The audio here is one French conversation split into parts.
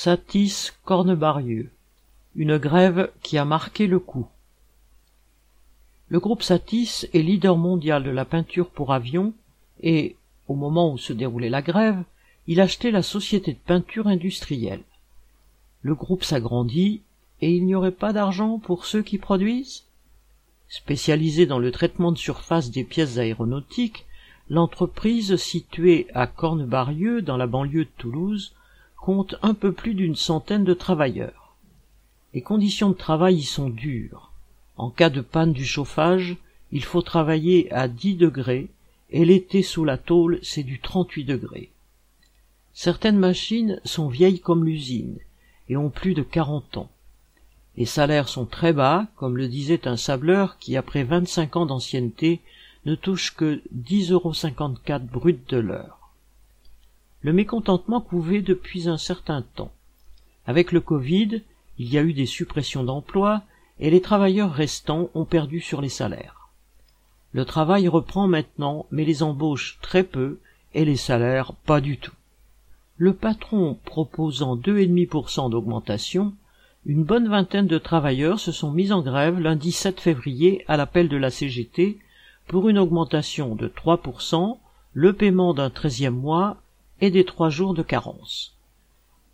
Satis Cornebarieux, une grève qui a marqué le coup. Le groupe Satis est leader mondial de la peinture pour avions et, au moment où se déroulait la grève, il achetait la société de peinture industrielle. Le groupe s'agrandit et il n'y aurait pas d'argent pour ceux qui produisent? Spécialisée dans le traitement de surface des pièces aéronautiques, l'entreprise située à Cornebarieux dans la banlieue de Toulouse compte un peu plus d'une centaine de travailleurs. Les conditions de travail y sont dures. En cas de panne du chauffage, il faut travailler à 10 degrés et l'été sous la tôle, c'est du 38 degrés. Certaines machines sont vieilles comme l'usine et ont plus de 40 ans. Les salaires sont très bas, comme le disait un sableur qui, après 25 ans d'ancienneté, ne touche que 10,54 euros brut de l'heure. Le mécontentement couvait depuis un certain temps. Avec le Covid, il y a eu des suppressions d'emplois et les travailleurs restants ont perdu sur les salaires. Le travail reprend maintenant, mais les embauches très peu et les salaires pas du tout. Le patron proposant 2,5% d'augmentation, une bonne vingtaine de travailleurs se sont mis en grève lundi 7 février à l'appel de la CGT pour une augmentation de 3%, le paiement d'un treizième mois et des trois jours de carence.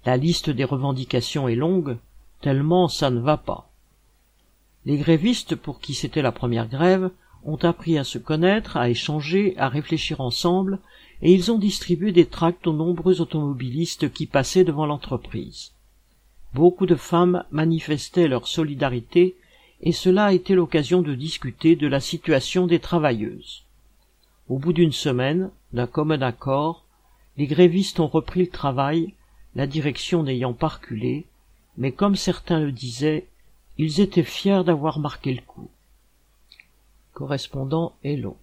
La liste des revendications est longue, tellement ça ne va pas. Les grévistes, pour qui c'était la première grève, ont appris à se connaître, à échanger, à réfléchir ensemble, et ils ont distribué des tracts aux nombreux automobilistes qui passaient devant l'entreprise. Beaucoup de femmes manifestaient leur solidarité, et cela a été l'occasion de discuter de la situation des travailleuses. Au bout d'une semaine, d'un commun accord, les grévistes ont repris le travail, la direction n'ayant pas reculé, mais comme certains le disaient, ils étaient fiers d'avoir marqué le coup. Correspondant Hello.